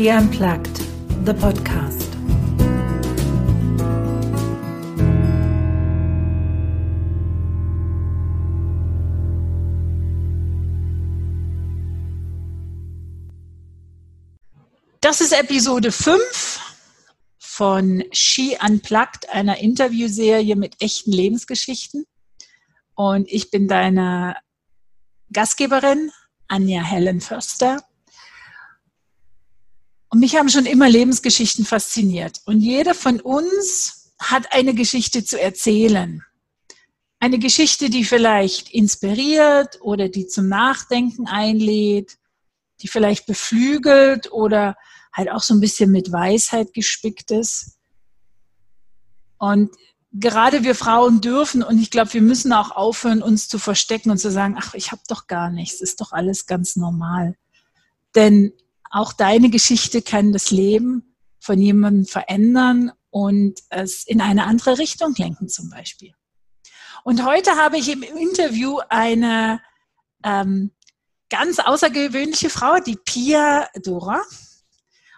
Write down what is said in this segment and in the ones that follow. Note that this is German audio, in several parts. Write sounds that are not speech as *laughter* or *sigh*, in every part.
She Unplugged, the podcast. Das ist Episode 5 von She Unplugged, einer Interviewserie mit echten Lebensgeschichten. Und ich bin deine Gastgeberin, Anja Helen Förster. Und mich haben schon immer Lebensgeschichten fasziniert. Und jeder von uns hat eine Geschichte zu erzählen. Eine Geschichte, die vielleicht inspiriert oder die zum Nachdenken einlädt, die vielleicht beflügelt oder halt auch so ein bisschen mit Weisheit gespickt ist. Und gerade wir Frauen dürfen und ich glaube, wir müssen auch aufhören, uns zu verstecken und zu sagen, ach, ich habe doch gar nichts, ist doch alles ganz normal. Denn auch deine Geschichte kann das Leben von jemandem verändern und es in eine andere Richtung lenken zum Beispiel. Und heute habe ich im Interview eine ähm, ganz außergewöhnliche Frau, die Pia Dora.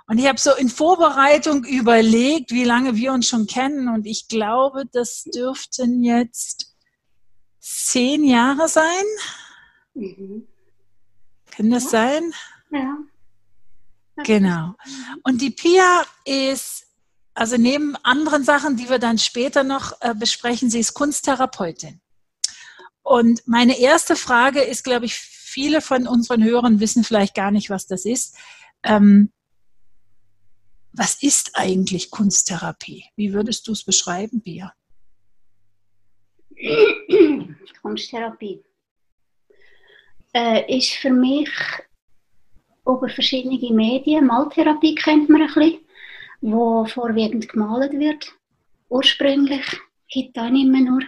Und ich habe so in Vorbereitung überlegt, wie lange wir uns schon kennen. Und ich glaube, das dürften jetzt zehn Jahre sein. Mhm. Kann das ja. sein? Ja. Genau. Und die Pia ist, also neben anderen Sachen, die wir dann später noch äh, besprechen, sie ist Kunsttherapeutin. Und meine erste Frage ist, glaube ich, viele von unseren Hörern wissen vielleicht gar nicht, was das ist. Ähm, was ist eigentlich Kunsttherapie? Wie würdest du es beschreiben, Bia? Kunsttherapie äh, ist für mich über verschiedene Medien, Maltherapie kennt man ein bisschen, wo vorwiegend gemalt wird, ursprünglich, heute auch nicht mehr nur.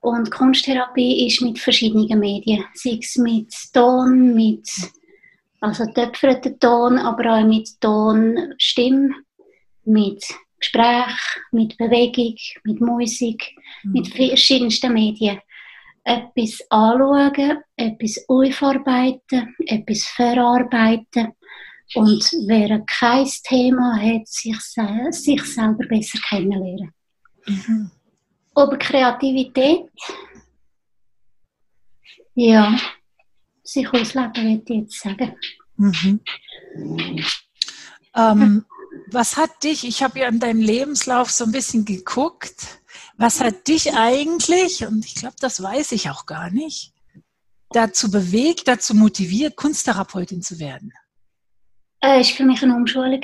Und Kunsttherapie ist mit verschiedenen Medien, sei es mit Ton, mit also töpferten Ton, aber auch mit Ton, Stimme, mit Gespräch, mit Bewegung, mit Musik, mhm. mit verschiedensten Medien. Etwas anschauen, etwas aufarbeiten, etwas verarbeiten und wer kein Thema hat, sich, sich selber besser kennenlernen. Mhm. Aber Kreativität, ja, sich ausleben, würde ich jetzt sagen. Mhm. Ähm, was hat dich, ich habe ja an deinem Lebenslauf so ein bisschen geguckt, was hat dich eigentlich, und ich glaube, das weiß ich auch gar nicht, dazu bewegt, dazu motiviert, Kunsttherapeutin zu werden? Äh, es war für mich eine Umschulung.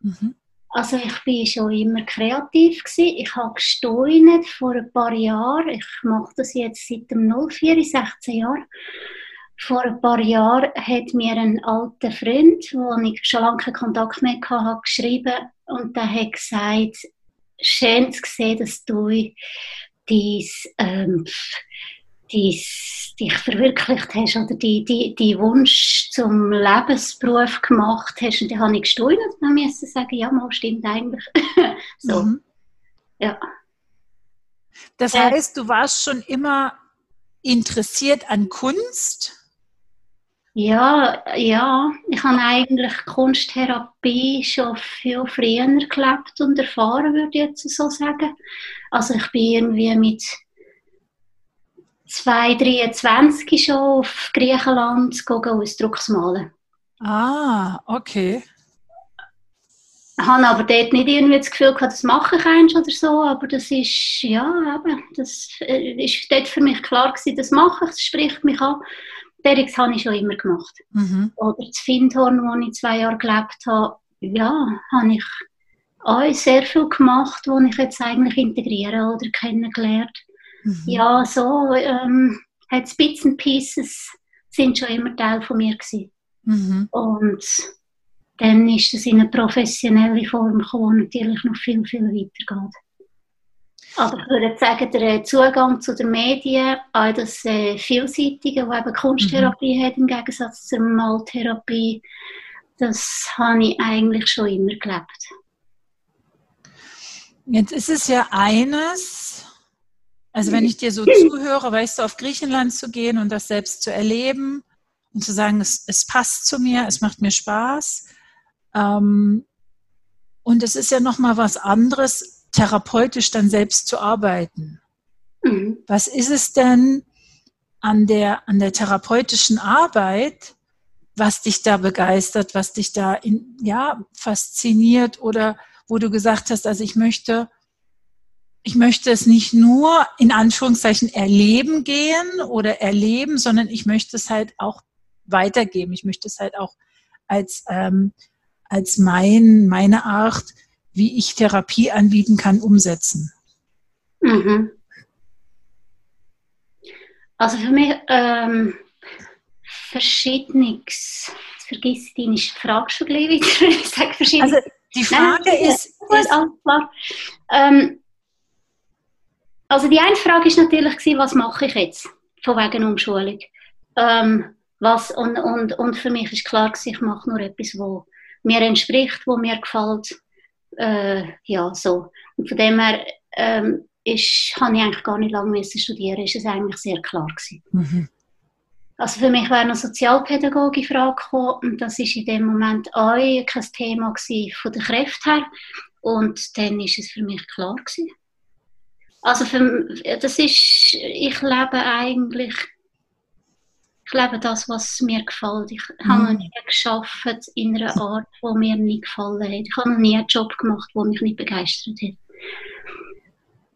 Mhm. Also ich war schon immer kreativ. Gewesen. Ich habe gesteuert vor ein paar Jahren. Ich mache das jetzt seit dem 04, 16 Jahren vor ein paar Jahren hat mir ein alter Freund, wo ich schon lange keinen Kontakt mehr hatte, geschrieben und der hat gesagt, schön zu sehen, dass du dies, ähm, dies, dich verwirklicht hast oder die, die, die Wunsch zum Lebensberuf gemacht hast. Und dann habe ich gestaunt und dann musste sagen, ja, mal stimmt eigentlich. *laughs* so. Mhm. Ja. Das heißt, du warst schon immer interessiert an Kunst? Ja, ja, ich habe eigentlich Kunsttherapie schon viel früher gelebt und erfahren, würde ich jetzt so sagen. Also ich bin irgendwie mit 2,23 schon auf Griechenland Ausdrucksmalen. Ah, okay. Ich habe aber dort nicht irgendwie das Gefühl gehabt, das mache ich eins oder so, aber das ist, ja, eben, das äh, ist dort für mich klar gewesen, das mache ich, das spricht mich an. Derix habe ich schon immer gemacht. Mhm. Oder das Findhorn, wo ich zwei Jahre gelebt habe, ja, habe ich auch sehr viel gemacht, wo ich jetzt eigentlich integriere oder kennengelernt. Mhm. Ja, so ähm, hat Bits and Pieces sind schon immer Teil von mir gewesen. Mhm. Und dann ist es in eine professionelle Form gekommen, natürlich noch viel, viel weiter geht. Aber ich würde sagen, der Zugang zu den Medien, all das äh, Vielseitige, das eben Kunsttherapie mhm. hat, im Gegensatz zur Maltherapie, das habe ich eigentlich schon immer gelebt. Jetzt ist es ja eines, also wenn ich dir so *laughs* zuhöre, weißt du, auf Griechenland zu gehen und das selbst zu erleben und zu sagen, es, es passt zu mir, es macht mir Spaß. Ähm, und es ist ja noch mal was anderes, therapeutisch dann selbst zu arbeiten. Mhm. Was ist es denn an der, an der therapeutischen Arbeit, was dich da begeistert, was dich da in, ja, fasziniert oder wo du gesagt hast, also ich möchte, ich möchte es nicht nur in Anführungszeichen erleben gehen oder erleben, sondern ich möchte es halt auch weitergeben. Ich möchte es halt auch als, ähm, als mein, meine Art, wie ich Therapie anbieten kann, umsetzen. Mhm. Also für mich ähm, verschiedenes. Jetzt vergiss ich deine Frage schon gleich wieder. *laughs* ich sage verschiedenes. Also die Frage Nein, ist, ist, ist klar. Ähm, also die eine Frage ist natürlich gewesen, was mache ich jetzt von wegen Umschulung? Ähm, was, und, und, und für mich ist klar gewesen, ich mache nur etwas, wo mir entspricht, wo mir gefällt. Äh, ja, so. Und von dem her ähm, ist, habe ich eigentlich gar nicht lange müssen studieren, ist es eigentlich sehr klar gewesen. Mhm. Also für mich wäre noch Sozialpädagogie in Frage gekommen und das ist in dem Moment auch kein Thema gewesen von der Kräfte her und dann ist es für mich klar gewesen. Also für, das ist, ich lebe eigentlich, ich lebe das, was mir gefällt. Ich mhm. habe noch nie geschafft in einer Art, die mir nicht gefallen hat. Ich habe noch nie einen Job gemacht, der mich nicht begeistert hat.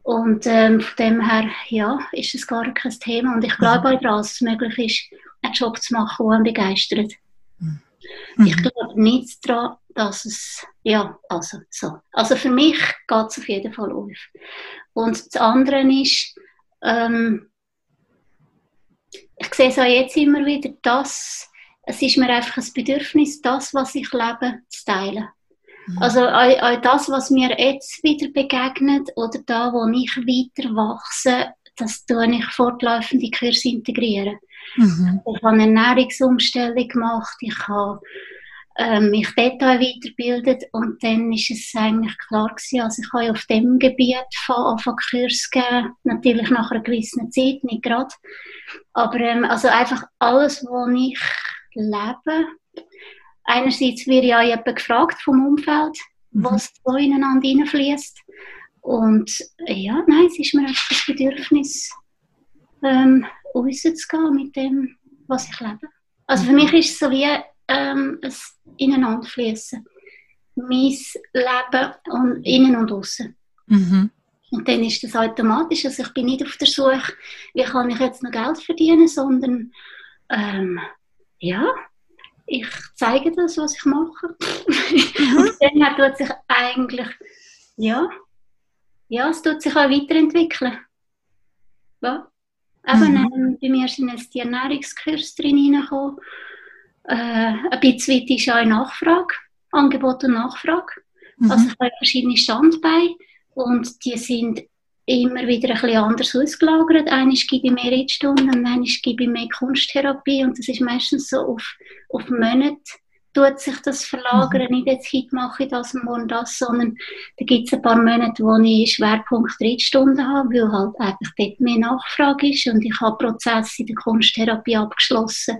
Und ähm, von dem her, ja, ist es gar kein Thema. Und ich glaube auch daran, dass es möglich ist, einen Job zu machen, der einen begeistert. Mhm. Ich glaube nicht daran, dass es, ja, also so. Also für mich geht es auf jeden Fall auf. Und das andere ist, ähm, ich sehe es auch jetzt immer wieder, dass es ist mir einfach ein Bedürfnis, das, was ich lebe, zu teilen. Mhm. Also all, all das, was mir jetzt wieder begegnet oder da, wo ich weiter wachse, das tue ich fortlaufend in Kurs integrieren. Mhm. Ich habe eine Ernährungsumstellung gemacht, ich habe ähm, mich dort weiterbildet und dann ist es eigentlich klar gewesen, also ich habe auf dem Gebiet von, von Kurs gegeben, natürlich nach einer gewissen Zeit, nicht gerade, aber ähm, also einfach alles, was ich lebe, einerseits wird ja jemand gefragt vom Umfeld, mhm. was so ineinander hineinfließt. Und ja, nein, es ist mir einfach das Bedürfnis, ähm, rauszugehen mit dem, was ich lebe. Also für mich ist es so wie ähm, ein Ineinanderfließen. Mein Leben und innen und außen. Mhm. Und dann ist das automatisch. Also ich bin nicht auf der Suche, wie kann ich jetzt noch Geld verdienen, sondern ähm, ja, ich zeige das, was ich mache. Mhm. *laughs* Und dann tut sich eigentlich, ja, ja, es tut sich auch weiterentwickeln. Ja. Eben, mhm. ähm, bei mir sind jetzt die Ernährungskurse drin reingekommen. Äh, ein bisschen weit ist auch Nachfrage, Angebot und Nachfrage. Mhm. Also ich habe verschiedene Standbeine und die sind immer wieder ein bisschen anders ausgelagert. Eines gebe ich mehr Reitstunden und eines gebe ich mehr Kunsttherapie und das ist meistens so auf, auf Monate tut sich das verlagern. Mhm. Nicht jetzt heute mache ich das und morgen das, sondern da gibt es ein paar Monate, wo ich Schwerpunkt Reitstunden habe, weil halt einfach dort mehr Nachfrage ist und ich habe Prozesse in der Kunsttherapie abgeschlossen.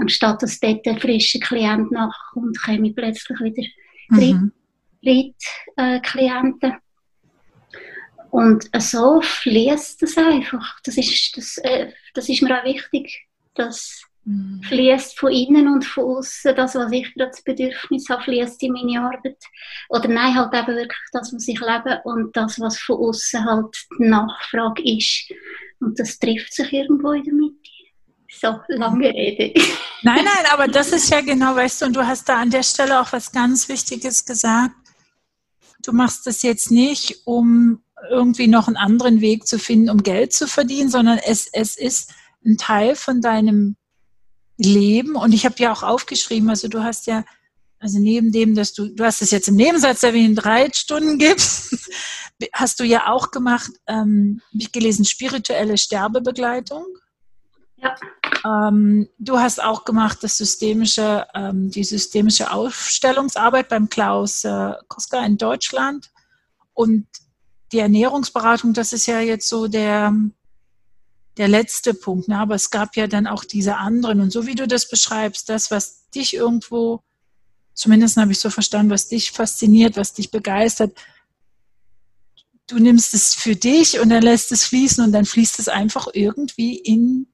Anstatt dass dort ein frischer Klient nachkommt, komme ich plötzlich wieder mhm. Reitklienten. Äh, und so fließt das einfach. Das ist, das, äh, das ist mir auch wichtig. Das mhm. fließt von innen und von außen. Das, was ich gerade das Bedürfnis habe, fließt in meine Arbeit. Oder nein, halt eben wirklich das, was ich lebe und das, was von außen halt die Nachfrage ist. Und das trifft sich irgendwo in der Mitte. So, lange Rede. *laughs* Nein, nein, aber das ist ja genau, weißt du, und du hast da an der Stelle auch was ganz Wichtiges gesagt. Du machst das jetzt nicht, um irgendwie noch einen anderen Weg zu finden, um Geld zu verdienen, sondern es, es ist ein Teil von deinem Leben. Und ich habe ja auch aufgeschrieben, also du hast ja, also neben dem, dass du, du hast es jetzt im Nebensatz erwähnt, drei Stunden gibst, *laughs* hast du ja auch gemacht, ähm, habe ich gelesen, spirituelle Sterbebegleitung. Ja. Ähm, du hast auch gemacht das systemische, ähm, die systemische Aufstellungsarbeit beim Klaus äh, Koska in Deutschland. Und die Ernährungsberatung, das ist ja jetzt so der, der letzte Punkt. Ne? Aber es gab ja dann auch diese anderen. Und so wie du das beschreibst, das, was dich irgendwo zumindest habe ich so verstanden, was dich fasziniert, was dich begeistert. Du nimmst es für dich und dann lässt es fließen und dann fließt es einfach irgendwie in,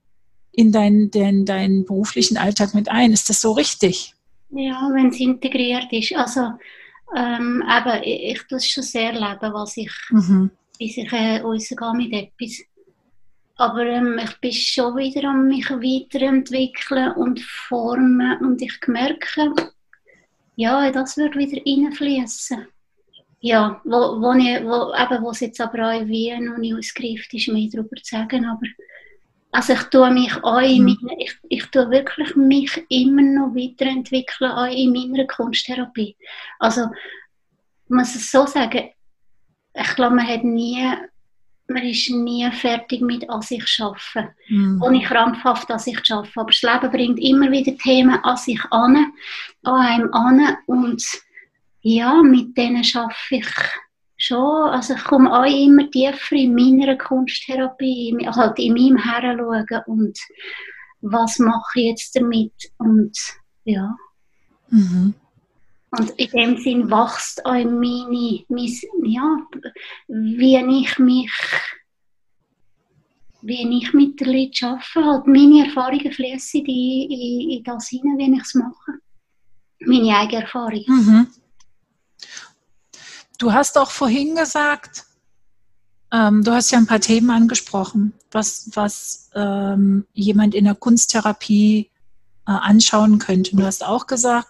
in deinen dein, dein beruflichen Alltag mit ein. Ist das so richtig? Ja, wenn es integriert ist. Also, ähm, eben, ich, ich das schon sehr leben, was ich, mhm. bis ich äh, rausgehe mit etwas. Aber ähm, ich bin schon wieder an mich weiterentwickeln und formen und ich merke, ja, das wird wieder reinfließen. Ja, wo, wo, ich, wo, eben, wo es jetzt aber auch in Wien noch nicht ausgereift ist, mehr darüber zu sagen, aber also ich tue mich auch in mhm. meiner, ich, ich tue wirklich mich immer noch weiterentwickeln, auch in meiner Kunsttherapie. Also, muss es so sagen, ich glaube, man hat nie, man ist nie fertig mit an sich arbeiten. Mhm. Ohne krampfhaft an sich arbeiten. Aber das Leben bringt immer wieder Themen an sich an, an einem an und ja, mit denen arbeite ich schon, also ich komme auch immer tiefer in meiner Kunsttherapie, halt in meinem Heranschauen und was mache ich jetzt damit und ja. Mhm. Und in dem Sinn wächst auch meine, mein, ja, wie ich mich, wie ich mit den Leuten arbeite, halt meine Erfahrungen fließen in, in, in das hinein, wie ich es mache. Meine eigene Erfahrung. Mhm. Du hast auch vorhin gesagt, ähm, du hast ja ein paar Themen angesprochen, was, was ähm, jemand in der Kunsttherapie äh, anschauen könnte. Du hast auch gesagt,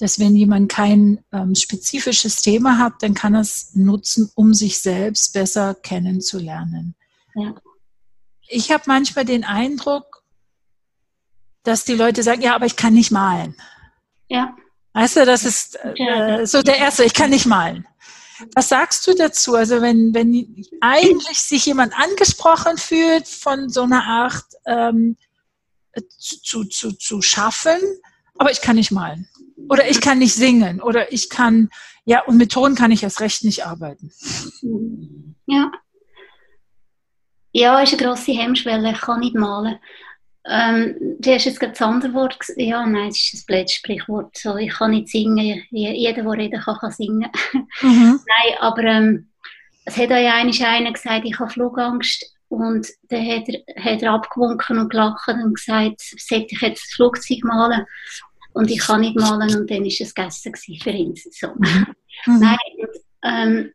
dass wenn jemand kein ähm, spezifisches Thema hat, dann kann er es nutzen, um sich selbst besser kennenzulernen. Ja. Ich habe manchmal den Eindruck, dass die Leute sagen, ja, aber ich kann nicht malen. Ja. Weißt du, das ist äh, so der erste, ich kann nicht malen. Was sagst du dazu? Also wenn, wenn eigentlich sich jemand angesprochen fühlt von so einer Art ähm, zu, zu, zu schaffen, aber ich kann nicht malen. Oder ich kann nicht singen. Oder ich kann, ja, und mit Ton kann ich erst recht nicht arbeiten. Ja. Ja, ist eine grosse Hemmschwelle. Ich kann nicht malen. Ähm, du hast jetzt gerade das andere Wort Ja, nein, es ist ein blödes Sprichwort. So, ich kann nicht singen. Jeder, der reden kann, kann singen. *laughs* Mhm. nein, aber ähm, es hat auch einmal einer gesagt, ich habe Flugangst. Und dann hat er, hat er abgewunken und gelacht und gesagt, sollte ich jetzt das Flugzeug malen? Und ich kann nicht malen. Und dann war es gegessen für ihn. So. Mhm. Nein, und, ähm,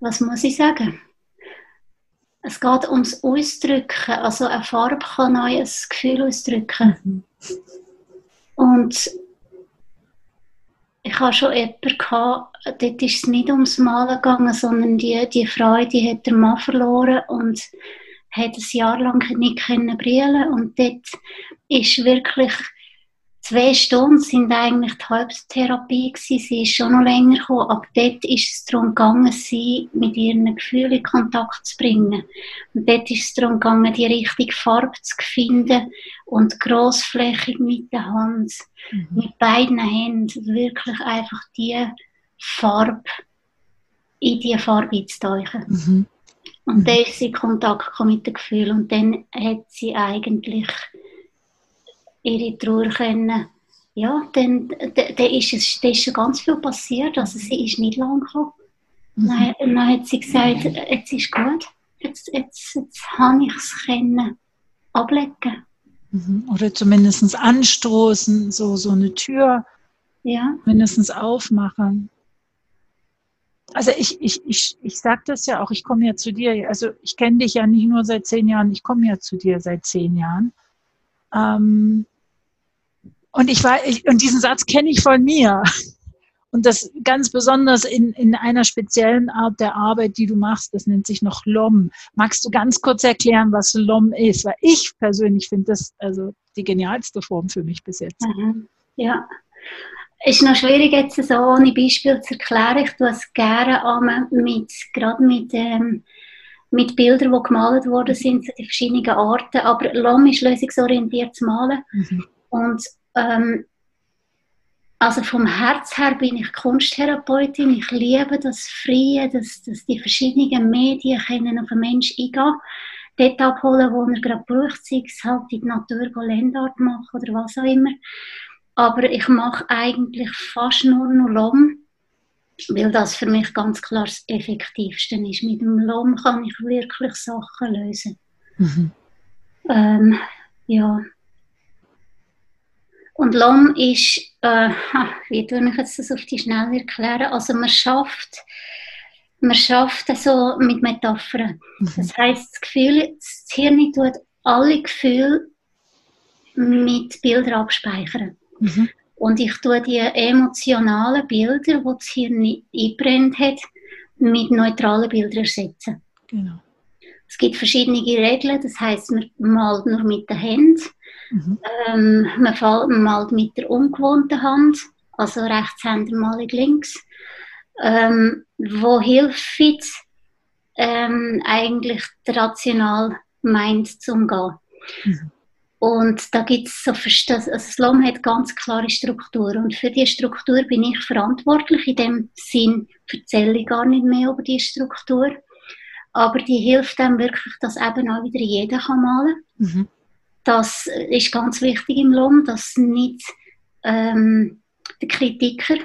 was muss ich sagen? Es geht ums Ausdrücken. Also eine Farbe kann ein Gefühl ausdrücken. Mhm. Und ich hatte schon jemanden, gehabt, dort ist es nicht ums Malen gegangen, sondern die, die Frau, die hat der Mann verloren und hat ein Jahr lang nicht können brillen und dort ist wirklich zwei Stunden sind eigentlich die Halbtherapie gewesen. Sie ist schon noch länger gekommen, aber dort ist es darum gegangen, sie mit ihren Gefühlen in Kontakt zu bringen. Und dort ist es darum gegangen, die richtige Farbe zu finden und grossflächig mit der Hand, mhm. mit beiden Händen, wirklich einfach die Farbe in die Farbe einzutauchen. Mhm. Und mhm. dann ist sie in Kontakt mit dem Gefühl und dann hat sie eigentlich ihre Trauer können, ja, dann, dann, ist es, dann ist schon ganz viel passiert. Also sie ist nicht lang gekommen. Mhm. Dann, dann hat sie gesagt, jetzt ist gut, jetzt, jetzt, jetzt habe ich es können ablegen. Mhm. Oder zumindest anstoßen, so, so eine Tür ja. mindestens aufmachen. Also ich, ich, ich, ich sage das ja auch, ich komme ja zu dir, also ich kenne dich ja nicht nur seit zehn Jahren, ich komme ja zu dir seit zehn Jahren. Ähm, und ich war, ich, und diesen Satz kenne ich von mir. Und das ganz besonders in, in einer speziellen Art der Arbeit, die du machst, das nennt sich noch LOM. Magst du ganz kurz erklären, was LOM ist? Weil ich persönlich finde das also die genialste Form für mich bis jetzt. Mhm. Ja. Ist noch schwierig, jetzt so ohne Beispiel zu erklären. Ich tue es gerne mit, gerade mit, ähm, mit Bildern, die gemalt worden sind, die verschiedenen Arten. Aber LOM ist lösungsorientiert zu malen. Mhm. Und ähm, also vom Herz her bin ich Kunsttherapeutin. Ich liebe das Freie, dass, dass die verschiedenen Medien können auf einen Menschen eingehen dort abholen, wo er gerade braucht, sei es halt in die Natur Landart machen oder was auch immer. Aber ich mache eigentlich fast nur noch Lom, weil das für mich ganz klar das Effektivste ist. Mit dem Lom kann ich wirklich Sachen lösen. Mhm. Ähm, ja. Und Lom ist, äh, wie tue ich jetzt das auf die Schnelle erklären? Also man schafft, man schafft so mit Metaphern. Mhm. Das heißt, das Gefühl, das Hirn tut alle Gefühle mit Bildern abspeichern. Mhm. Und ich tue die emotionalen Bilder, die das Hirn eingebrennt hat, mit neutralen Bildern ersetzen. Genau. Es gibt verschiedene Regeln, das heißt, man malt nur mit der Hand, mhm. ähm, man malt mit der ungewohnten Hand, also Rechtshänder malig links. Ähm, wo hilft ähm, eigentlich der rational Mind zum Gehen? Mhm. Und da gibt es so, das, also Slum hat ganz klare Struktur und für die Struktur bin ich verantwortlich. In dem Sinn erzähle ich gar nicht mehr über die Struktur. Aber die hilft einem wirklich, dass eben auch wieder jeder kann malen mhm. Das ist ganz wichtig im Lom, dass nicht ähm, der Kritiker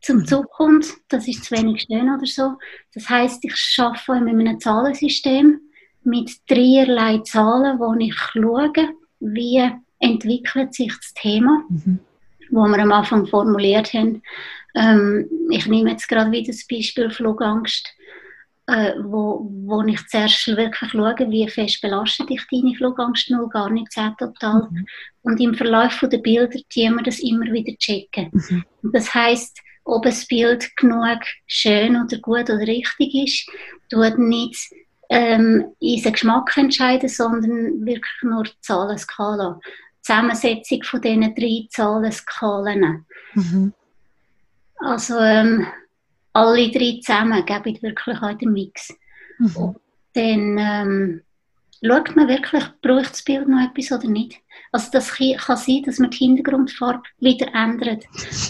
zum mhm. Zug kommt. Das ist zu wenig schön oder so. Das heißt, ich arbeite mit einem Zahlensystem mit dreierlei Zahlen, wo ich schaue, wie entwickelt sich das Thema, mhm. wo wir am Anfang formuliert haben. Ähm, ich nehme jetzt gerade wieder das Beispiel Flugangst, äh, wo, wo ich zuerst wirklich schaue, wie fest belastet dich deine Flugangst null, gar nicht sehr total. Mhm. Und im Verlauf der Bilder tun wir das immer wieder checken. Mhm. Das heißt, ob ein Bild genug schön oder gut oder richtig ist, tut nicht ähm, unseren Geschmack entscheiden, sondern wirklich nur die Zahlenskala. Die Zusammensetzung von diesen drei Zahlenskalen. Mhm. Also ähm, alle drei zusammen geben wirklich auch den Mix. Mhm. Und dann ähm, schaut man wirklich, braucht das Bild noch etwas oder nicht. Also das kann sein, dass man die Hintergrundfarbe wieder ändert.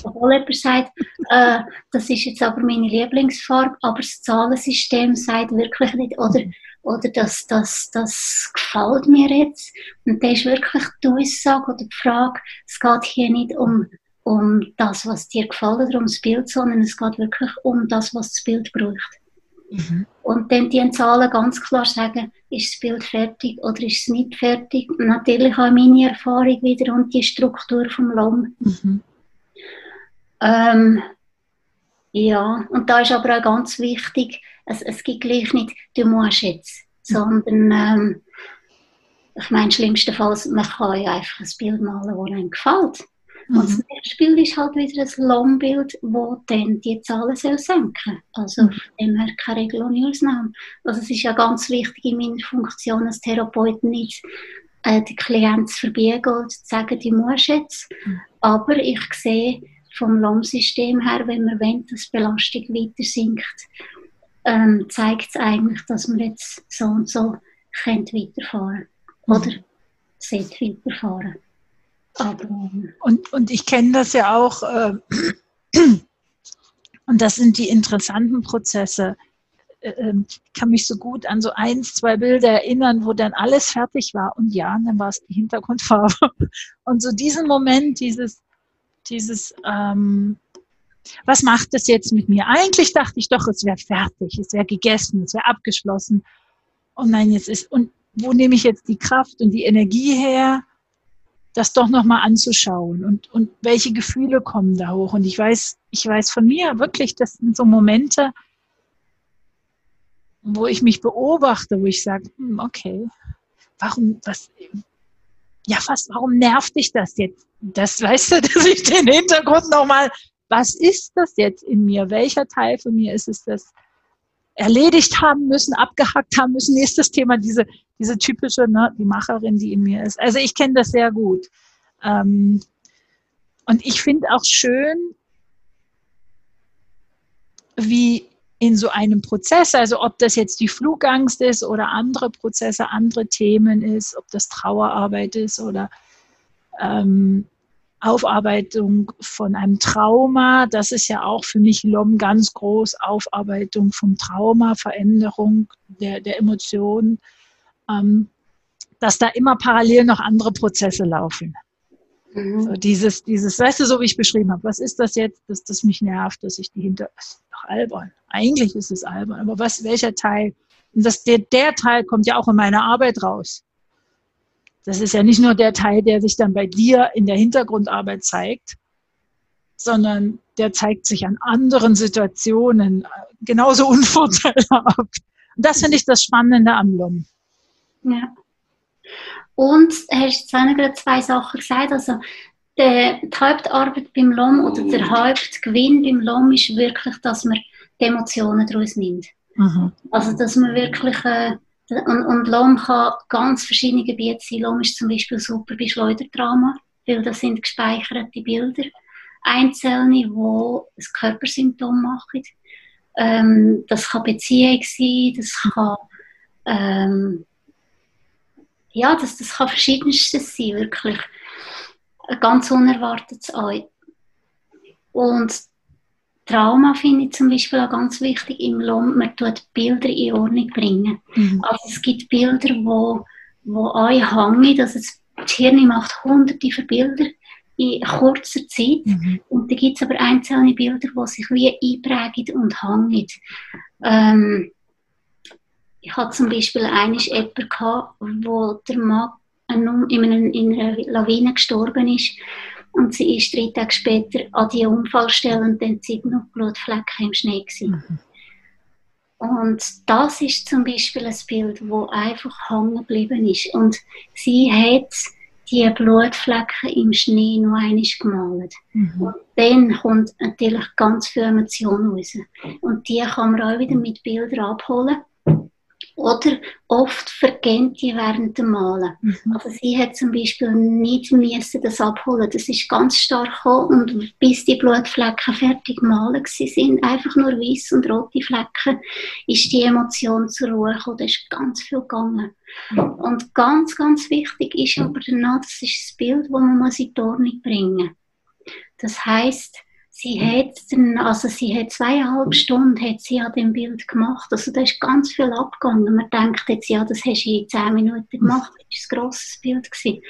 Obwohl jemand sagt, äh, das ist jetzt aber meine Lieblingsfarbe, aber das Zahlensystem sagt wirklich nicht, oder, oder das, das, das gefällt mir jetzt. Und das ist wirklich die Aussage oder die Frage, es geht hier nicht um, um das, was dir gefällt oder um das Bild, sondern es geht wirklich um das, was das Bild braucht. Mhm. Und dann die Zahlen ganz klar sagen, ist das Bild fertig oder ist es nicht fertig. Und natürlich habe ich meine Erfahrung wieder und die Struktur vom Lom. Mhm. Ähm, ja, und da ist aber auch ganz wichtig, es, es gibt gleich nicht, du musst jetzt, mhm. sondern ähm, ich meine, schlimmstenfalls, man kann ja einfach ein Bild malen, das einem gefällt. Mhm. Und das nächste Bild ist halt wieder ein Longbild, wo dann die Zahlen soll senken Also mhm. dem her keine Regel ohne Ausnahme. Also es ist ja ganz wichtig in meiner Funktion als Therapeut nicht, äh, den Klienten zu verbiegen oder zu sagen, die muss jetzt. Mhm. Aber ich sehe vom LOM-System her, wenn man will, dass die Belastung weiter sinkt, ähm, zeigt es eigentlich, dass man jetzt so und so könnt weiterfahren mhm. oder sollte weiterfahren. Und, und ich kenne das ja auch, äh, und das sind die interessanten Prozesse. Äh, ähm, ich kann mich so gut an so eins, zwei Bilder erinnern, wo dann alles fertig war. Und ja, dann war es die Hintergrundfarbe. *laughs* Und so diesen Moment, dieses, dieses, ähm, was macht das jetzt mit mir? Eigentlich dachte ich doch, es wäre fertig, es wäre gegessen, es wäre abgeschlossen. Und nein, jetzt ist, und wo nehme ich jetzt die Kraft und die Energie her? Das doch nochmal anzuschauen und, und welche Gefühle kommen da hoch. Und ich weiß, ich weiß von mir wirklich, das sind so Momente, wo ich mich beobachte, wo ich sage, hm, okay, warum, was, ja, fast, warum nervt dich das jetzt? Das *laughs* weißt du, dass ich den Hintergrund nochmal, was ist das jetzt in mir? Welcher Teil von mir ist es, das erledigt haben müssen, abgehackt haben müssen. Nächstes Thema, diese, diese typische, ne, die Macherin, die in mir ist. Also ich kenne das sehr gut. Ähm, und ich finde auch schön, wie in so einem Prozess, also ob das jetzt die Flugangst ist oder andere Prozesse, andere Themen ist, ob das Trauerarbeit ist oder ähm, Aufarbeitung von einem Trauma. Das ist ja auch für mich LOM ganz groß. Aufarbeitung vom Trauma, Veränderung der, der Emotionen. ähm, dass da immer parallel noch andere Prozesse laufen. Mhm. So dieses, dieses, weißt du, so wie ich beschrieben habe, was ist das jetzt, dass das mich nervt, dass ich die hinter, das ist doch albern. Eigentlich ist es albern, aber was, welcher Teil? Und das, der, der Teil kommt ja auch in meiner Arbeit raus. Das ist ja nicht nur der Teil, der sich dann bei dir in der Hintergrundarbeit zeigt, sondern der zeigt sich an anderen Situationen genauso *laughs* unvorteilhaft. Und das finde ich das Spannende am LUM. Ja. Und hast auch gerade zwei Sachen gesagt. Also, die, die Hauptarbeit beim LOM oder der Hauptgewinn beim LOM ist wirklich, dass man die Emotionen daraus nimmt. Mhm. Also, dass man wirklich, äh, und, und LOM kann ganz verschiedene Gebiete sein. LOM ist zum Beispiel super bei Schleuderdrama, weil das sind gespeicherte Bilder. Einzelne, die ein Körpersymptom machen. Ähm, das kann Beziehung sein, das kann ähm, ja, das, das kann verschiedenstes sein, wirklich. Ganz unerwartetes auch. Und Trauma finde ich zum Beispiel auch ganz wichtig im Lohn, man tut Bilder in Ordnung bringen. Mhm. Also es gibt Bilder, wo, wo euch hängen, also das Hirn macht hunderte von Bildern in kurzer Zeit mhm. und da gibt es aber einzelne Bilder, die sich wie einprägen und hängen. Ähm, ich hatte zum Beispiel einmal jemanden, wo der Mann in, einer Lawine gestorben ist. Und sie ist drei Tage später an die Unfallstelle und dann sind noch Blutflecken im Schnee. Mhm. Und das ist zum Beispiel ein Bild, das einfach hängen geblieben ist. Und sie hat die Blutflecken im Schnee noch einmal gemalt. Mhm. Und dann kommt natürlich ganz viel Emotion raus. Und die kann man auch wieder mit Bildern abholen. Oder oft vergehen die während dem Malen. Mhm. Also sie hat zum Beispiel nicht müssen das abholen. Das ist ganz stark gekommen und bis die Blutflecken fertig gemalt sind, einfach nur weiß und rote Flecken, ist die Emotion zur Ruhe gekommen. Da ist ganz viel gegangen. Und ganz, ganz wichtig ist aber danach, das ist das Bild, das man in die Ordnung bringen muss. Das heißt, Sie hat, also sie hat zweieinhalb Stunden hat sie an dem Bild gemacht. Also da ist ganz viel abgegangen. Man denkt jetzt, ja, das hast du in zehn Minuten gemacht. Das war ein grosses Bild. Gewesen.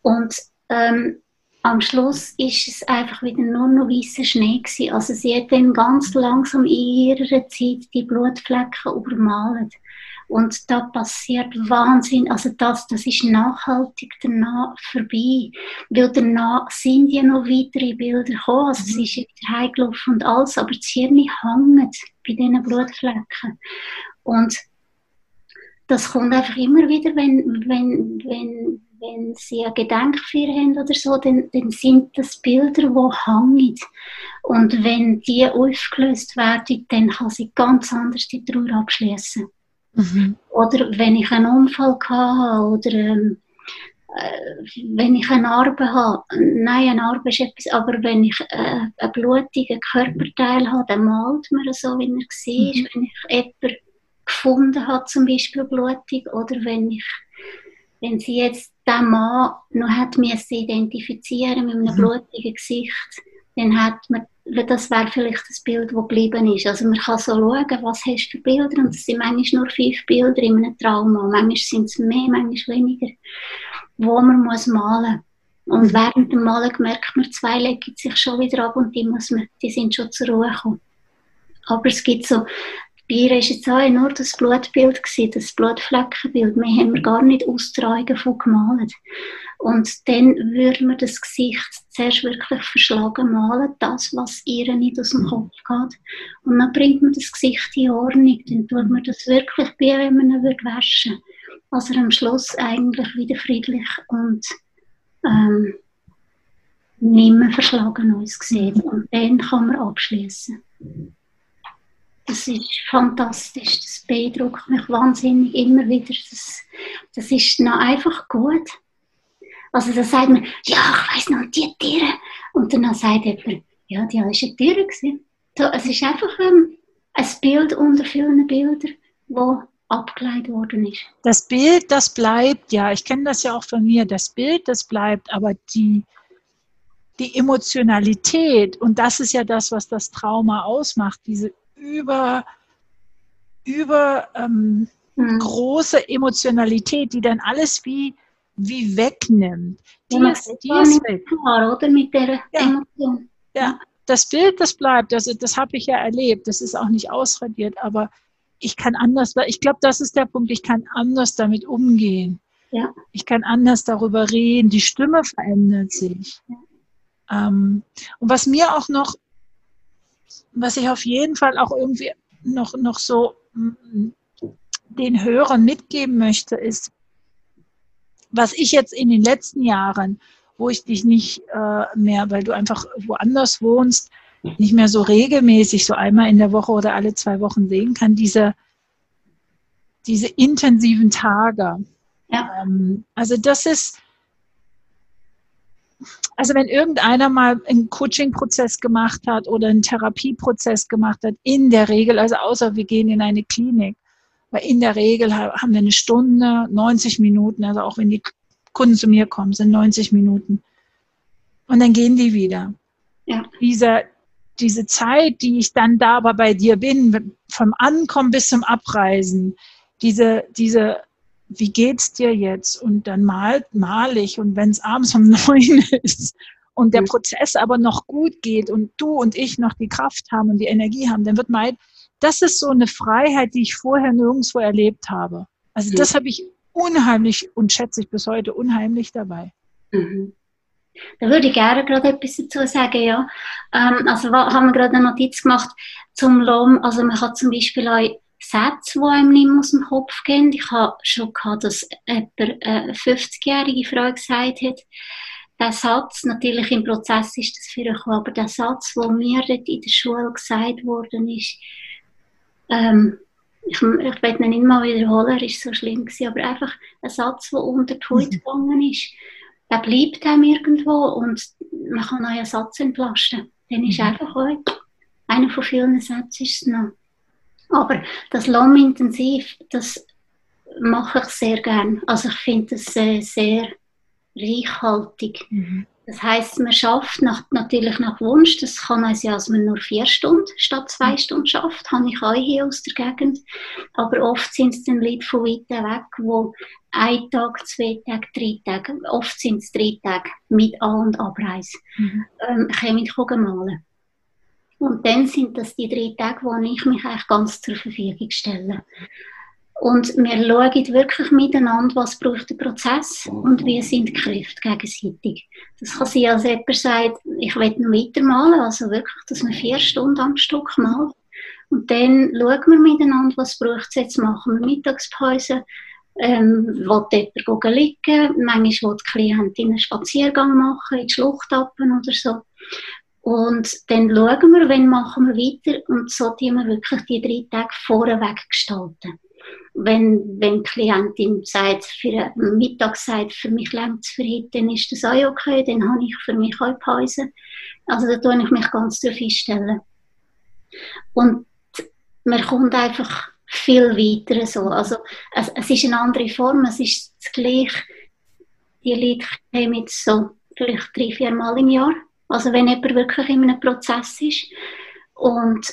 Und ähm, am Schluss ist es einfach wieder nur noch weißer Schnee gewesen. Also sie hat dann ganz langsam in ihrer Zeit die Blutflecken übermalt. Und da passiert Wahnsinn, also das, das ist nachhaltig danach vorbei. Weil danach sind ja noch weitere Bilder gekommen, also es ist wieder heimgelaufen und alles, aber das Hirn hängt bei diesen Blutflecken. Und das kommt einfach immer wieder, wenn, wenn, wenn, wenn sie eine Gedenkfeier haben oder so, dann, dann sind das Bilder, die hängen. Und wenn die aufgelöst werden, dann kann sie ganz anders die Trauer abschließen. Mhm. Oder wenn ich einen Unfall hatte oder ähm, äh, wenn ich eine Narbe habe. Nein, eine Narbe ist etwas, aber wenn ich äh, einen blutigen Körperteil habe, dann malt man so, wie er war. Mhm. Wenn ich jemanden gefunden habe, zum Beispiel blutig, oder wenn ich wenn sie jetzt den Mann noch hat identifizieren mit einem mhm. blutigen Gesicht, dann hat man das wäre vielleicht das Bild, das geblieben ist. Also man kann so schauen, was hast du für Bilder und es sind manchmal nur fünf Bilder in einem Trauma. Manchmal sind es mehr, manchmal weniger, wo man muss malen. Und während dem Malen merkt man, zwei legen sich schon wieder ab und die, muss man, die sind schon zur Ruhe gekommen. Aber es gibt so bei ihr war jetzt auch nur das Blutbild, gewesen, das Blutfleckenbild. Wir haben gar nicht Austragungen von gemalt. Und dann würde man das Gesicht zuerst wirklich verschlagen malen, das, was ihr nicht aus dem Kopf geht. Und dann bringt man das Gesicht in Ordnung. Dann tut man das wirklich bei, wenn man ihn waschen würde. Also am Schluss eigentlich wieder friedlich und ähm, nicht mehr verschlagen uns sieht. Und dann kann man abschließen. Das ist fantastisch, das beeindruckt mich wahnsinnig immer wieder. Das, das ist noch einfach gut. Also da sagt man, ja, ich weiss noch, die Tiere. Und dann sagt jemand, ja, die war eine Tiere. So, es ist einfach ähm, ein Bild unter vielen Bildern, wo abgeleitet worden ist. Das Bild, das bleibt, ja, ich kenne das ja auch von mir, das Bild, das bleibt, aber die, die Emotionalität, und das ist ja das, was das Trauma ausmacht, diese über, über ähm, mhm. große Emotionalität, die dann alles wie, wie wegnimmt. Die ja, ist, die ist weg. Klar, oder mit der ja. Emotion. Ja, das Bild, das bleibt, also das habe ich ja erlebt, das ist auch nicht ausradiert, aber ich kann anders, ich glaube, das ist der Punkt, ich kann anders damit umgehen. Ja. Ich kann anders darüber reden, die Stimme verändert sich. Ja. Ähm, und was mir auch noch, was ich auf jeden Fall auch irgendwie noch, noch so mm, den Hörern mitgeben möchte, ist, was ich jetzt in den letzten Jahren, wo ich dich nicht äh, mehr, weil du einfach woanders wohnst, nicht mehr so regelmäßig, so einmal in der Woche oder alle zwei Wochen sehen kann, diese, diese intensiven Tage. Ja. Ähm, also das ist, also wenn irgendeiner mal einen Coaching-Prozess gemacht hat oder einen Therapieprozess gemacht hat, in der Regel, also außer wir gehen in eine Klinik, weil in der Regel haben wir eine Stunde, 90 Minuten, also auch wenn die Kunden zu mir kommen, sind 90 Minuten. Und dann gehen die wieder. Ja. Diese, diese Zeit, die ich dann da aber bei dir bin, vom Ankommen bis zum Abreisen, diese, diese, wie geht's dir jetzt? Und dann mal, mal ich. Und wenn es abends um *laughs* neun ist und der mhm. Prozess aber noch gut geht und du und ich noch die Kraft haben und die Energie haben, dann wird mein, das ist so eine Freiheit, die ich vorher nirgendwo erlebt habe. Also mhm. das habe ich unheimlich und schätze ich bis heute unheimlich dabei. Mhm. Da würde ich gerne gerade etwas dazu sagen, ja. Ähm, also haben wir gerade eine Notiz gemacht zum LOM. Also man kann zum Beispiel auch Sätze, die einem nicht aus dem Kopf gehen. Ich habe schon gehabt, dass jemand, eine 50-jährige Frau gesagt hat, der Satz, natürlich im Prozess ist das für euch, aber der Satz, der mir dort in der Schule gesagt worden ist, ähm, ich, ich will ihn nicht mal wiederholen, er ist so schlimm gewesen, aber einfach ein Satz, der unter die Haut mhm. gegangen ist, der bleibt einem irgendwo und man kann einen Satz entlasten. Dann ist mhm. einfach auch, einer von vielen Sätzen ist es noch. Aber das Lohnintensiv, das mache ich sehr gern. Also ich finde es äh, sehr reichhaltig. Mhm. Das heißt, man schafft nach, natürlich nach Wunsch. Das kann also, dass man nur vier Stunden statt zwei mhm. Stunden schafft. Habe ich auch hier aus der Gegend. Aber oft sind es dann Leute von weit weg, wo ein Tag, zwei Tage, drei Tage, oft sind es drei Tage mit An- und Abreise, mhm. ähm, kommen malen. Und dann sind das die drei Tage, wo ich mich eigentlich ganz zur Verfügung stelle. Und wir schauen wirklich miteinander, was braucht der Prozess und wie sind die Kräfte gegenseitig. Das kann sein, als jemand sagt, ich will noch weitermalen, also wirklich, dass man vier Stunden am Stück malt. Und dann schauen wir miteinander, was braucht es jetzt, machen wir Mittagspause, ähm, will jemand liegen, manchmal will die Klientin einen Spaziergang machen, in die Schlucht oder so. Und dann schauen wir, wenn machen wir weiter und so tun wir wirklich die drei Tage vorweg gestalten. Wenn, wenn die Klientin sagt, für Mittag sagt, für mich für heute, dann ist das auch okay, dann habe ich für mich auch Pause. Also da tue ich mich ganz darauf einstellen. Und man kommt einfach viel weiter so. Also es, es ist eine andere Form, es ist das Gleiche. Die Leute kommen jetzt so vielleicht drei, vier Mal im Jahr also wenn jemand wirklich in einem Prozess ist und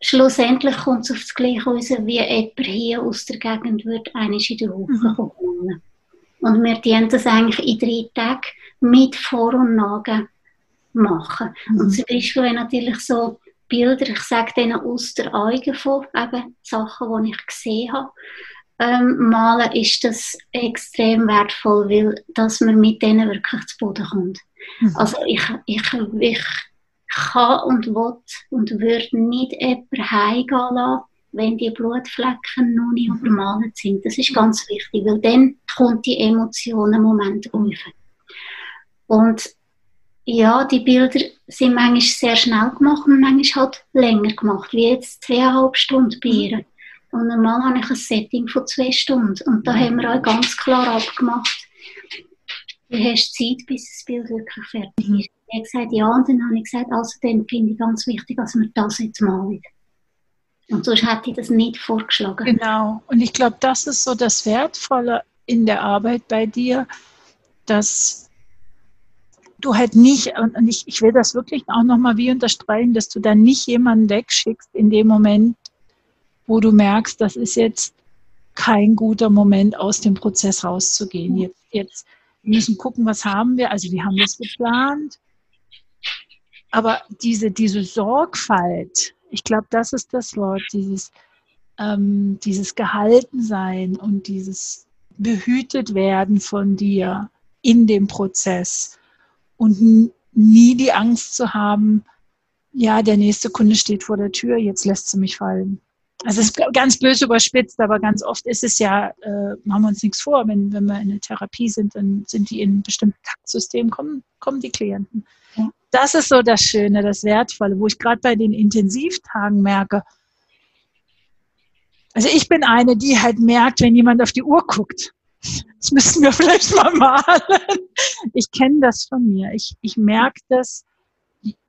schlussendlich kommt es auf das Gleiche raus, wie jemand hier aus der Gegend wird einmal in der Woche mhm. kommen. Und wir dienen das eigentlich in drei Tagen mit Vor- und Nagen machen. Mhm. Und zum Beispiel, wenn natürlich so Bilder, ich sage denen aus der Augen von eben Sachen, die ich gesehen habe, ähm, malen, ist das extrem wertvoll, weil dass man mit denen wirklich zu Boden kommt. Mhm. Also ich, ich, ich kann und will und würde nicht jemanden heimgehen lassen, wenn die Blutflecken noch nicht mhm. übermalt sind. Das ist ganz wichtig, weil dann kommt die Emotion im Moment auf. Und ja, die Bilder sind manchmal sehr schnell gemacht und manchmal halt länger gemacht, wie jetzt zweieinhalb Stunden bei ihr. Und normal habe ich ein Setting von zwei Stunden. Und da haben wir auch ganz klar abgemacht, du hast Zeit, bis das Bild wirklich fertig ist. Er hat gesagt, ja, und dann habe ich gesagt, also dann finde ich ganz wichtig, dass wir das jetzt malen. Und sonst hätte ich das nicht vorgeschlagen. Genau. Und ich glaube, das ist so das Wertvolle in der Arbeit bei dir, dass du halt nicht, und ich, ich will das wirklich auch nochmal wie unterstreichen, dass du dann nicht jemanden wegschickst in dem Moment, wo du merkst, das ist jetzt kein guter Moment, aus dem Prozess rauszugehen. Jetzt, jetzt müssen gucken, was haben wir. Also wir haben das geplant. Aber diese, diese Sorgfalt, ich glaube, das ist das Wort, dieses, ähm, dieses Gehaltensein und dieses behütet werden von dir in dem Prozess und nie die Angst zu haben, ja, der nächste Kunde steht vor der Tür, jetzt lässt sie mich fallen. Also es ist ganz böse überspitzt, aber ganz oft ist es ja, äh, machen wir uns nichts vor, wenn, wenn wir in der Therapie sind, dann sind die in einem bestimmten Taktsystem, kommen, kommen die Klienten. Ja. Das ist so das Schöne, das Wertvolle, wo ich gerade bei den Intensivtagen merke, also ich bin eine, die halt merkt, wenn jemand auf die Uhr guckt. Das müssen wir *laughs* vielleicht mal malen. Ich kenne das von mir. Ich, ich merke das,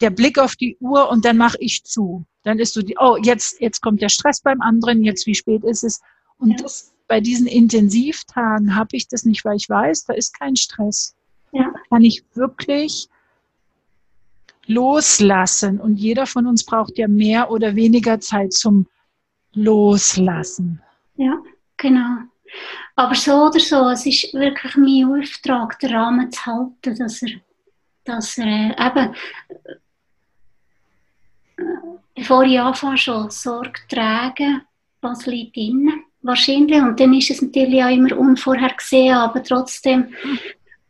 der Blick auf die Uhr und dann mache ich zu. Dann ist so die, oh, jetzt, jetzt kommt der Stress beim anderen, jetzt wie spät ist es? Und ja. das, bei diesen Intensivtagen habe ich das nicht, weil ich weiß, da ist kein Stress. Ja. Kann ich wirklich loslassen. Und jeder von uns braucht ja mehr oder weniger Zeit zum Loslassen. Ja, genau. Aber so oder so, es ist wirklich mein Auftrag, den Rahmen zu halten, dass er, dass er äh, eben, äh, bevor ich anfange, schon Sorge tragen, was liegt innen. Wahrscheinlich, und dann ist es natürlich auch immer unvorhergesehen, aber trotzdem,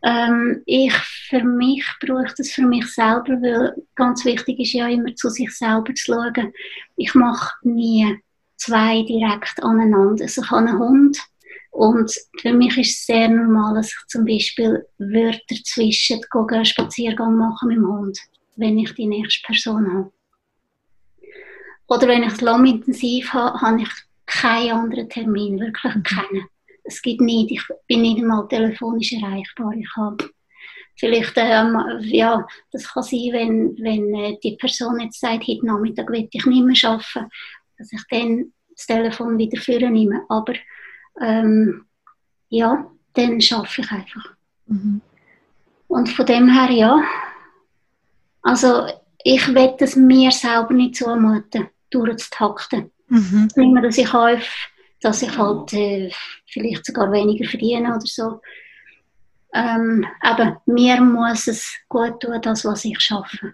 ähm, ich für mich brauche das für mich selber, weil ganz wichtig ist ja immer zu sich selber zu schauen. Ich mache nie zwei direkt aneinander. Also ich habe einen Hund und für mich ist es sehr normal, dass ich zum Beispiel Wörter zwischen einen Spaziergang machen mit dem Hund, wenn ich die nächste Person habe. Oder wenn ich es lang intensiv habe, habe ich keinen anderen Termin, wirklich keinen. Es gibt nicht, ich bin nicht einmal telefonisch erreichbar. Ich habe vielleicht, ähm, ja, das kann sein, wenn, wenn äh, die Person jetzt sagt, heute Nachmittag will ich nicht mehr arbeiten, dass ich dann das Telefon wieder führen nehme. Aber ähm, ja, dann schaffe ich einfach. Mhm. Und von dem her, ja, also ich will es mir selber nicht zumuten, durchzutakten. Mhm. Nicht mehr, dass ich auf, dass ich halt äh, vielleicht sogar weniger verdiene oder so. Ähm, aber mir muss es gut tun, das, was ich schaffe.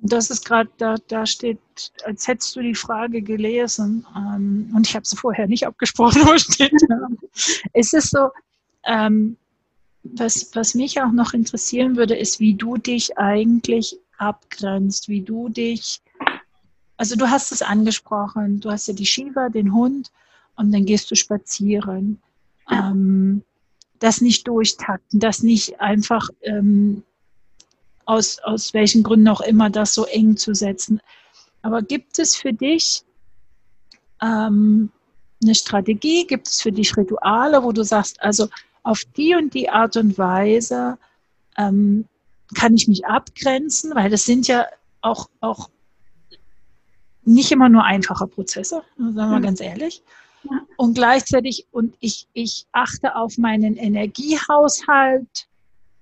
Das ist gerade, da, da steht, als hättest du die Frage gelesen ähm, und ich habe sie vorher nicht abgesprochen, *laughs* wo steht. es ist so, ähm, was, was mich auch noch interessieren würde, ist, wie du dich eigentlich abgrenzt, wie du dich, also du hast es angesprochen, du hast ja die Shiva, den Hund und dann gehst du spazieren. Ähm, das nicht durchtakten, das nicht einfach ähm, aus, aus welchen Gründen auch immer, das so eng zu setzen. Aber gibt es für dich ähm, eine Strategie, gibt es für dich Rituale, wo du sagst, also auf die und die Art und Weise ähm, kann ich mich abgrenzen, weil das sind ja auch, auch nicht immer nur einfache Prozesse, sagen wir mal ganz ehrlich. Und gleichzeitig, und ich, ich achte auf meinen Energiehaushalt,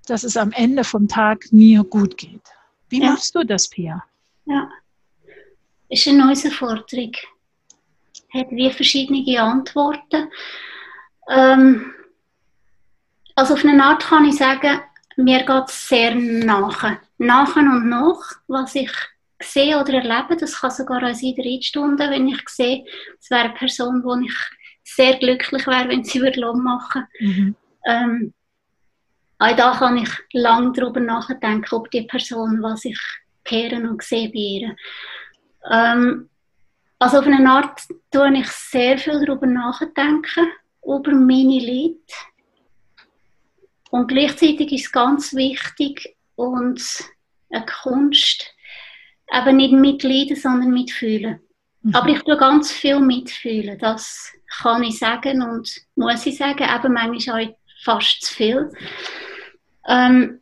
dass es am Ende vom Tag mir gut geht. Wie ja. machst du das, Pia? Ja, ist eine neue Forderung. Hat wie verschiedene Antworten. Ähm, also auf eine Art kann ich sagen, mir geht es sehr nach. Nach und nach, was ich sehe oder erlebe, das kann sogar als in drei Stunden, wenn ich sehe, es wäre eine Person, wo ich sehr glücklich wäre, wenn sie würde machen mhm. ähm, auch da kann ich lange darüber nachdenken, ob die Person, was ich höre und sehe bei ihr. Ähm, also auf eine Art tue ich sehr viel darüber nachdenken, über meine Leute. Und gleichzeitig ist es ganz wichtig und eine Kunst, eben nicht mitleiden, sondern mitfühlen. Mhm. Aber ich tue ganz viel mitfühlen, das kann ich sagen und muss ich sagen, eben manchmal auch fast zu viel. Ähm,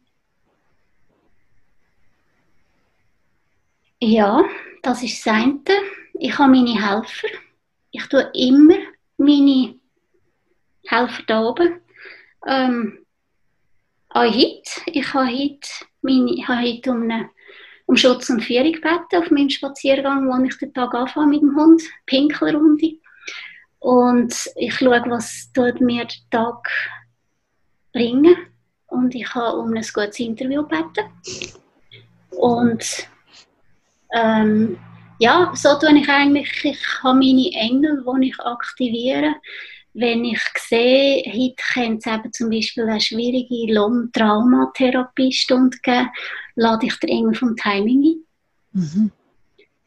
ja, das ist das eine. Ich habe meine Helfer. Ich tue immer meine Helfer da oben. Ähm, auch heute. Ich habe heute, meine, ich habe heute um, eine, um Schutz und Führung gebeten auf meinem Spaziergang, wo ich den Tag anfange mit dem Hund, Pinkelrunde. Und ich schaue, was tut mir der Tag bringen. Und ich habe um ein gutes Interview gebeten. Und ähm, ja, so tue ich eigentlich, ich habe meine Engel, die ich aktiviere. Wenn ich sehe, heute könnte es eben zum Beispiel eine schwierige Lohn-Traumatherapiestunde geben, lade ich den Engel vom Timing ein. Mhm.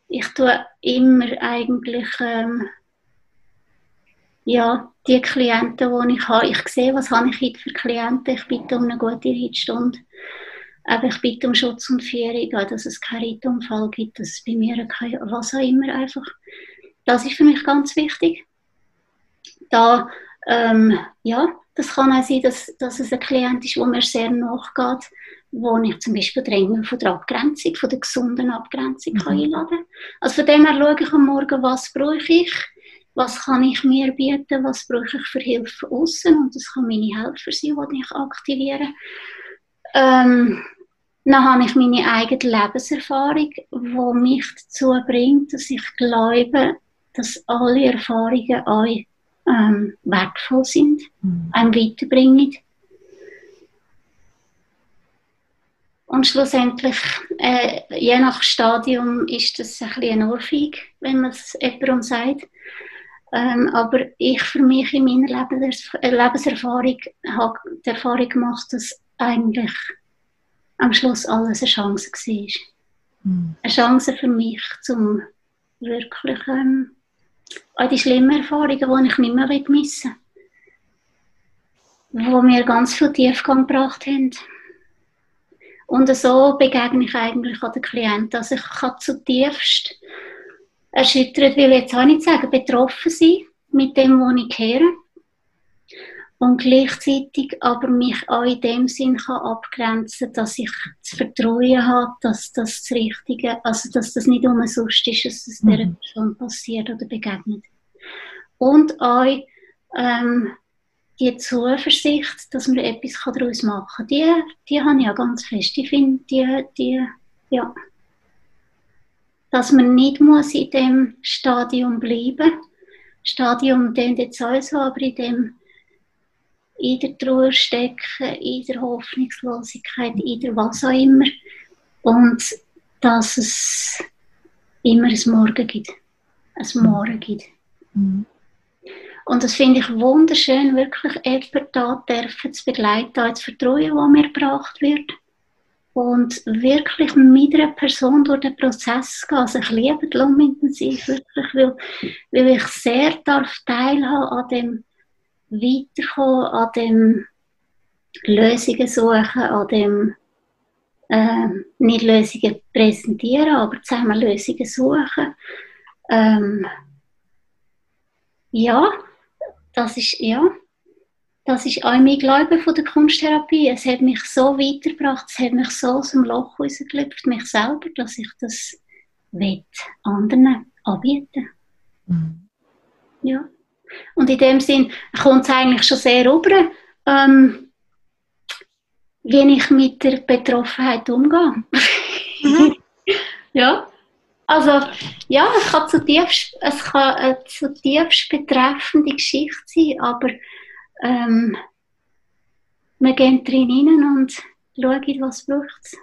Ich tue immer eigentlich ähm, ja, die Klienten, die ich habe, ich sehe, was habe ich heute für Klienten, ich bitte um eine gute Reitstunde. Aber ich bitte um Schutz und Führung, dass es keinen Reitunfall gibt, dass es bei mir kein, was auch immer einfach. Das ist für mich ganz wichtig. Da, ähm, ja, das kann auch sein, dass, dass es ein Klient ist, wo mir sehr nachgeht, wo ich zum Beispiel Drängen von der Abgrenzung, von der gesunden Abgrenzung mhm. kann einladen kann. Also von dem her schaue ich am Morgen, was brauche ich, was kann ich mir bieten, was brauche ich für Hilfe außen und das kann meine Helfer sein, die ich aktiviere. Ähm, dann habe ich meine eigene Lebenserfahrung, die mich dazu bringt, dass ich glaube, dass alle Erfahrungen euch ähm, wertvoll sind, mhm. einem weiterbringen. Und schlussendlich, äh, je nach Stadium, ist das ein bisschen eine Ohrfeige, wenn man es jemandem sagt. Ähm, aber ich für mich in meiner Lebens Lebenserfahrung habe die Erfahrung gemacht, dass eigentlich am Schluss alles eine Chance war. Mhm. Eine Chance für mich, zum wirklich ähm, all die schlimmen Erfahrungen, die ich nicht mehr missen will, die mir ganz viel Tiefgang gebracht haben. Und so begegne ich eigentlich an den Klienten. Also ich kann zutiefst erschüttert, will ich jetzt auch nicht sagen, betroffen sein mit dem, was ich höre und gleichzeitig aber mich auch in dem Sinn kann abgrenzen dass ich das Vertrauen habe, dass das, das Richtige, also dass das nicht umsonst ist, dass es mhm. dieser Person passiert oder begegnet. Und auch ähm, die Zuversicht, dass man etwas daraus machen kann, die, die habe ich ja ganz fest. Ich finde, die, die, ja, dass man nicht muss in dem Stadium bleiben muss. Stadium klingt jetzt auch so, aber in dem in der Trauer stecken, in der Hoffnungslosigkeit, in der was auch immer. Und dass es immer ein Morgen gibt. Ein Morgen gibt. Mhm. Und das finde ich wunderschön, wirklich jemanden da dürfen zu begleiten, das Vertrauen, das mir gebracht wird. Und wirklich mit einer Person durch den Prozess gehen. Also ich liebe die Lumintensiv wirklich, weil, weil ich sehr darf teilhaben an dem weiterkommen, an dem Lösungen suchen, an dem äh, nicht Lösungen präsentieren, aber zusammen Lösungen suchen. Ähm, ja, das ist, ja, das ist auch mein Glaube von der Kunsttherapie. Es hat mich so weitergebracht, es hat mich so aus dem Loch rausgelöpft, mich selber, dass ich das will, anderen anbieten. Mhm. Ja. Und in dem Sinn kommt es eigentlich schon sehr rüber, ähm, wie ich mit der Betroffenheit umgehe. Mhm. *laughs* ja. Also, ja, es kann, zutiefst, es kann eine zutiefst betreffende Geschichte sein, aber ähm, wir gehen drin rein und schauen, was braucht es.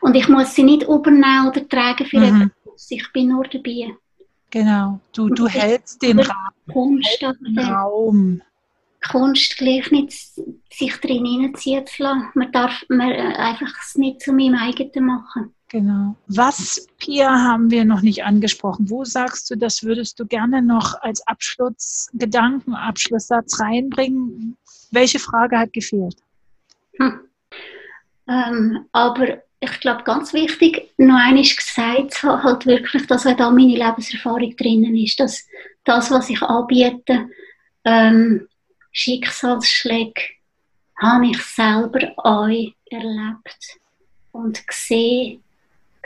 Und ich muss sie nicht übernehmen oder tragen für mhm. etwas. Ich bin nur dabei. Genau, du, du hältst den Raum. Kunst, den Raum. Kunst gleich nicht sich drin hineinziehen zu lassen. Man darf man äh, einfach es nicht zu meinem eigenen machen. Genau. Was, Pia, haben wir noch nicht angesprochen? Wo sagst du, das würdest du gerne noch als Abschlussgedanken, Abschlusssatz reinbringen? Welche Frage hat gefehlt? Hm. Ähm, aber ich glaube, ganz wichtig, noch einmal gesagt halt wirklich, dass auch da meine Lebenserfahrung drinnen ist, dass das, was ich anbiete, ähm, Schicksalsschläge, habe ich selber euch erlebt und gesehen,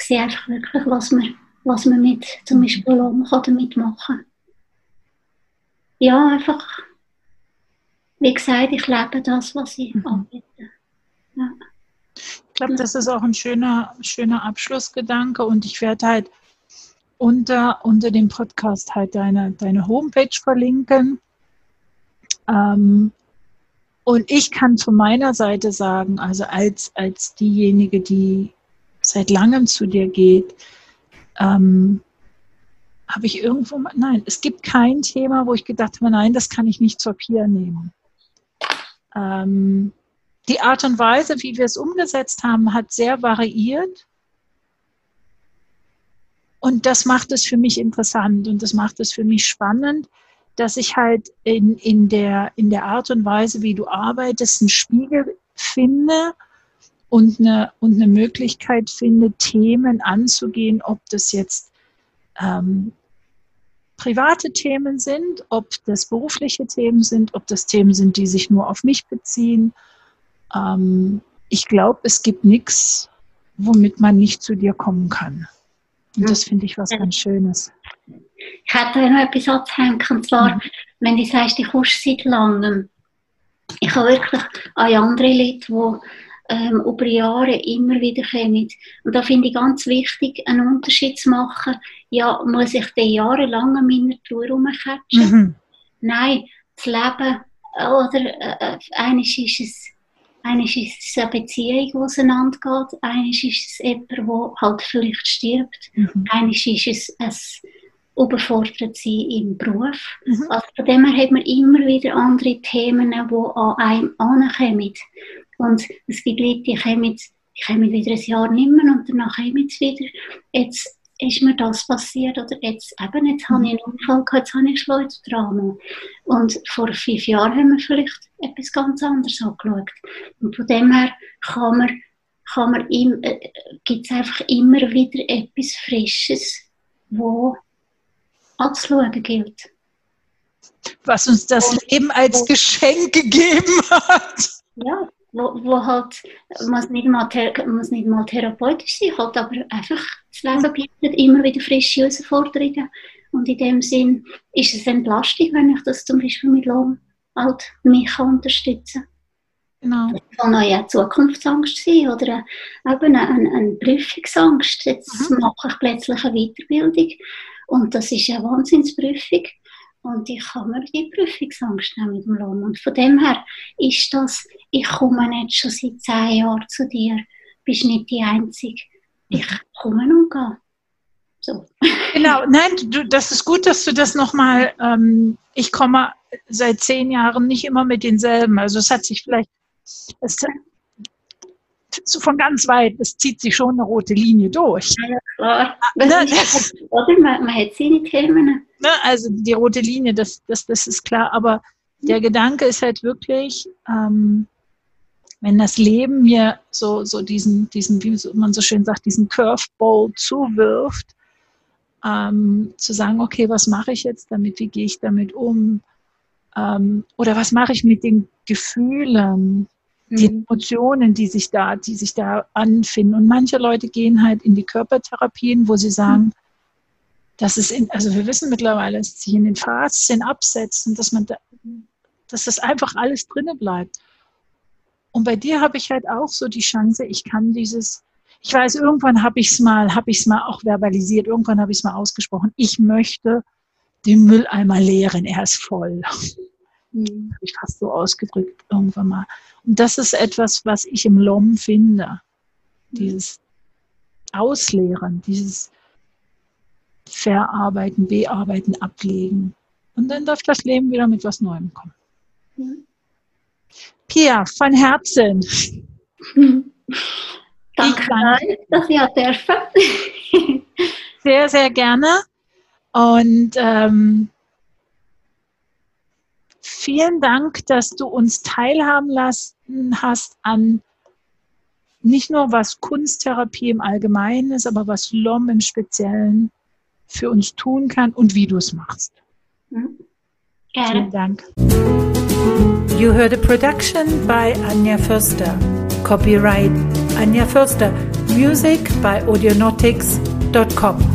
sehe einfach wirklich, was man, was man mit zum Beispiel Lohn damit machen kann. Ja, einfach, wie gesagt, ich lebe das, was ich mhm. anbiete. Ja glaube, das ist auch ein schöner, schöner Abschlussgedanke und ich werde halt unter, unter dem Podcast halt deine, deine Homepage verlinken. Ähm, und ich kann von meiner Seite sagen, also als, als diejenige, die seit langem zu dir geht, ähm, habe ich irgendwo mal, nein, es gibt kein Thema, wo ich gedacht habe, nein, das kann ich nicht zur Pia nehmen. Ähm, die Art und Weise, wie wir es umgesetzt haben, hat sehr variiert. Und das macht es für mich interessant und das macht es für mich spannend, dass ich halt in, in, der, in der Art und Weise, wie du arbeitest, einen Spiegel finde und eine, und eine Möglichkeit finde, Themen anzugehen, ob das jetzt ähm, private Themen sind, ob das berufliche Themen sind, ob das Themen sind, die sich nur auf mich beziehen. Ähm, ich glaube, es gibt nichts, womit man nicht zu dir kommen kann. Und das finde ich was ganz Schönes. Ich hätte noch etwas anzuhängen, und zwar, mhm. wenn du sagst, du kommst seit langem. Ich habe wirklich an andere Leute, die ähm, über Jahre immer wieder kommen. Und da finde ich ganz wichtig, einen Unterschied zu machen. Ja, muss ich den jahrelang an meiner Tour rumcatchen? Mhm. Nein, das Leben, oder äh eines ist es eines ist es eine Beziehung, die auseinandergeht. Eines ist es jemand, der halt vielleicht stirbt. Mhm. Eines ist es ein überfordert sein im Beruf. Mhm. Also von dem her hat man immer wieder andere Themen, die an einem ankommen. Und es gibt Leute, die kommen, die kommen wieder ein Jahr nicht mehr und danach kommen sie wieder. Jetzt ist mir das passiert oder jetzt eben, jetzt habe ich einen Unfall gehabt, jetzt habe ich ein Schleuderdrama. Und vor fünf Jahren haben wir vielleicht etwas ganz anderes angeschaut. Und von dem her kann man, kann man äh, gibt es einfach immer wieder etwas Frisches, wo anzuschauen gilt. Was uns das Leben als Geschenk gegeben hat. Ja, wo, wo halt, muss nicht, mal muss nicht mal therapeutisch sein, halt aber einfach das Leben bietet immer wieder frische Herausforderungen. Und in dem Sinn ist es Entlastung, wenn ich das zum Beispiel mit Lohn halt mich unterstützen kann. Genau. Das kann auch eine Zukunftsangst sein oder eben eine, eine, eine Prüfungsangst. Jetzt mhm. mache ich plötzlich eine Weiterbildung und das ist eine Wahnsinnsprüfung. Und ich habe mir die Prüfungsangst nehmen mit dem Lohn. Und von dem her ist das, ich komme nicht schon seit zehn Jahren zu dir, bist nicht die Einzige. Ich komme und gehe. So. *laughs* Genau, nein, du, das ist gut, dass du das nochmal, ähm, ich komme seit zehn Jahren nicht immer mit denselben. Also es hat sich vielleicht, es, so von ganz weit, es zieht sich schon eine rote Linie durch. Ja, klar. Ne, man, man hat seine Themen. Ne, also die rote Linie, das, das, das ist klar. Aber der Gedanke ist halt wirklich, ähm, wenn das Leben mir so, so diesen, diesen, wie man so schön sagt, diesen Curveball zuwirft, ähm, zu sagen, okay, was mache ich jetzt damit, wie gehe ich damit um? Ähm, oder was mache ich mit den Gefühlen, die mhm. Emotionen, die sich da, die sich da anfinden. Und manche Leute gehen halt in die Körpertherapien, wo sie sagen, mhm. dass es in, also wir wissen mittlerweile, dass sich in den Faszien absetzt und dass man da, dass das einfach alles drinnen bleibt. Und bei dir habe ich halt auch so die Chance, ich kann dieses, ich weiß, irgendwann habe ich es mal, habe ich es mal auch verbalisiert, irgendwann habe ich es mal ausgesprochen. Ich möchte den Mülleimer leeren, er ist voll. Mhm. Habe ich fast so ausgedrückt irgendwann mal. Und das ist etwas, was ich im LOM finde. Dieses Ausleeren, dieses Verarbeiten, Bearbeiten, Ablegen. Und dann darf das Leben wieder mit was Neuem kommen. Mhm. Pia, von Herzen. *laughs* Danke, dass auch dürfen. sehr, sehr gerne. Und ähm, vielen Dank, dass du uns teilhaben lassen hast an nicht nur was Kunsttherapie im Allgemeinen ist, aber was LOM im Speziellen für uns tun kann und wie du es machst. Mhm. Gerne. Vielen Dank. You heard a production by Anja Förster. Copyright Anja Förster. Music by audionautics.com.